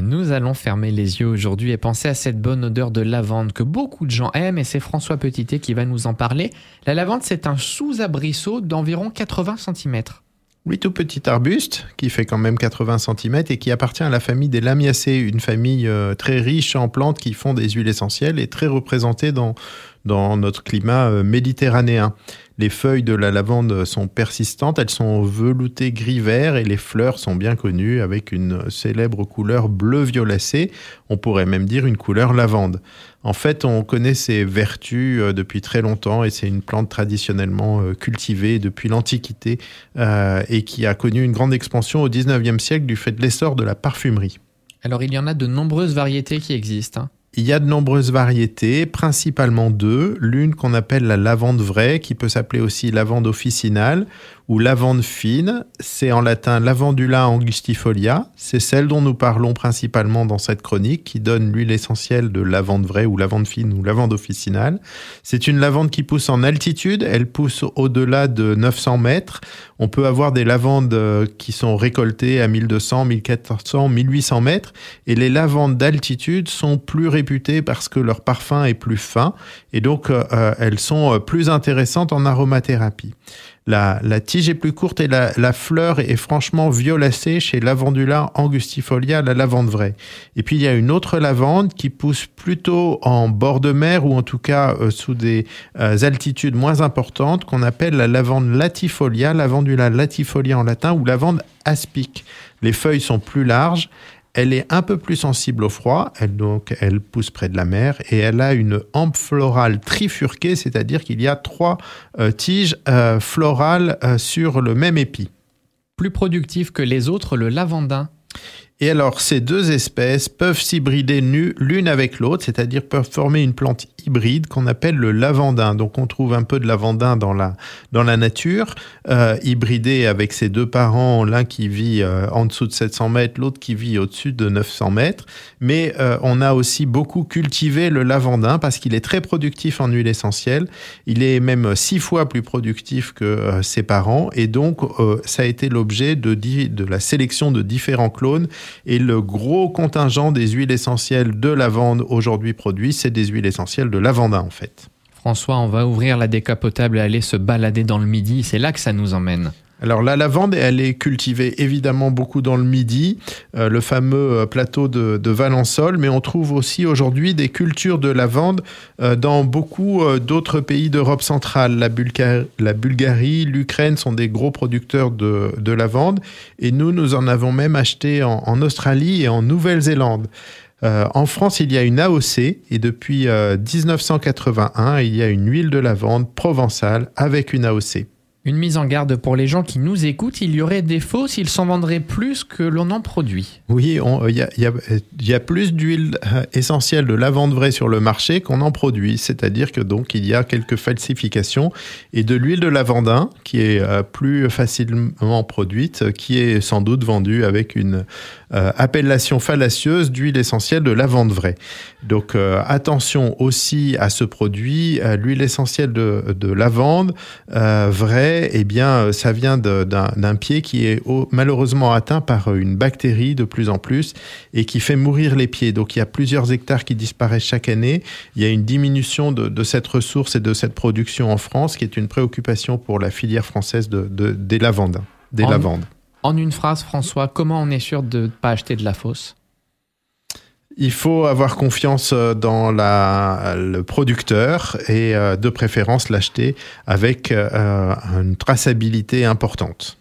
Nous allons fermer les yeux aujourd'hui et penser à cette bonne odeur de lavande que beaucoup de gens aiment et c'est François Petitet qui va nous en parler. La lavande, c'est un sous-abrisseau d'environ 80 cm. Oui, tout petit arbuste qui fait quand même 80 cm et qui appartient à la famille des Lamiacées, une famille euh, très riche en plantes qui font des huiles essentielles et très représentée dans, dans notre climat euh, méditerranéen. Les feuilles de la lavande sont persistantes, elles sont veloutées gris-vert et les fleurs sont bien connues avec une célèbre couleur bleu violacé, on pourrait même dire une couleur lavande. En fait, on connaît ses vertus euh, depuis très longtemps et c'est une plante traditionnellement euh, cultivée depuis l'Antiquité et qui a connu une grande expansion au 19e siècle du fait de l'essor de la parfumerie. Alors il y en a de nombreuses variétés qui existent. Hein. Il y a de nombreuses variétés, principalement deux. L'une qu'on appelle la lavande vraie, qui peut s'appeler aussi lavande officinale, ou lavande fine, c'est en latin lavandula angustifolia, c'est celle dont nous parlons principalement dans cette chronique, qui donne l'huile essentielle de lavande vraie ou lavande fine ou lavande officinale. C'est une lavande qui pousse en altitude, elle pousse au-delà de 900 mètres. On peut avoir des lavandes euh, qui sont récoltées à 1200, 1400, 1800 mètres, et les lavandes d'altitude sont plus parce que leur parfum est plus fin, et donc euh, euh, elles sont plus intéressantes en aromathérapie. La, tige est plus courte et la, fleur est franchement violacée chez Lavandula angustifolia, la lavande vraie. Et puis il y a une autre lavande qui pousse plutôt en bord de mer ou en tout cas euh, sous des euh, altitudes moins importantes qu'on appelle la lavande latifolia, Lavandula latifolia en latin ou lavande aspic. Les feuilles sont plus larges, elle est un peu plus sensible au froid, elle, donc elle pousse près de la mer et elle a une hampe florale trifurquée, c'est-à-dire qu'il y a trois euh, tiges euh, florales euh, sur le même épi. Plus productif que les autres, le lavandin et alors, ces deux espèces peuvent s'hybrider l'une avec l'autre, c'est-à-dire peuvent former une plante hybride qu'on appelle le lavandin. Donc, on trouve un peu de lavandin dans la, dans la nature, euh, hybridé avec ses deux parents, l'un qui vit euh, en dessous de 700 mètres, l'autre qui vit au-dessus de 900 mètres. Mais euh, on a aussi beaucoup cultivé le lavandin parce qu'il est très productif en huile essentielle. Il est même six fois plus productif que ses parents. Et donc, ça a été l'objet de, de la sélection de différents clones et le gros contingent des huiles essentielles de lavande aujourd'hui produit, c'est des huiles essentielles de lavandin en fait. François, on va ouvrir la décapotable et aller se balader dans le midi. C'est là que ça nous emmène. Alors la lavande, elle est cultivée évidemment beaucoup dans le Midi, euh, le fameux euh, plateau de, de, Valençol, mais on trouve aussi aujourd'hui des cultures de lavande euh, dans beaucoup d'autres pays d'Europe centrale. La, Bulgarie, l'Ukraine sont des gros producteurs de, de, lavande, et nous, nous en avons même acheté en Australie et en Nouvelle-Zélande. en France, il y a une AOC et depuis 1981, il y a une huile de lavande provençale avec une AOC. Une mise en garde pour les gens qui nous écoutent, il y aurait des faux s'ils s'en vendraient plus que l'on en produit. Oui, il y, a, plus d'huile euh, essentielle de lavande vraie sur le marché qu'on en produit, c'est-à-dire que donc il y a quelques falsifications et de l'huile de lavandin qui est euh, plus facilement produite, qui est sans doute vendue avec une euh, appellation fallacieuse d'huile essentielle de lavande vraie. Donc attention aussi à ce produit, l'huile essentielle de lavande vraie eh bien, euh, ça vient d'un pied qui est malheureusement atteint par euh, une bactérie de plus en plus et qui fait mourir les pieds. Donc, il y a plusieurs hectares qui disparaissent chaque année. Il y a une diminution de, cette ressource et de cette production en France, qui est une préoccupation pour la filière française de, des lavandes. Des en, lavandes. En une phrase, François, comment on est sûr de ne pas acheter de la fausse il faut avoir confiance euh, dans le producteur et euh, de préférence l'acheter avec euh, une traçabilité importante.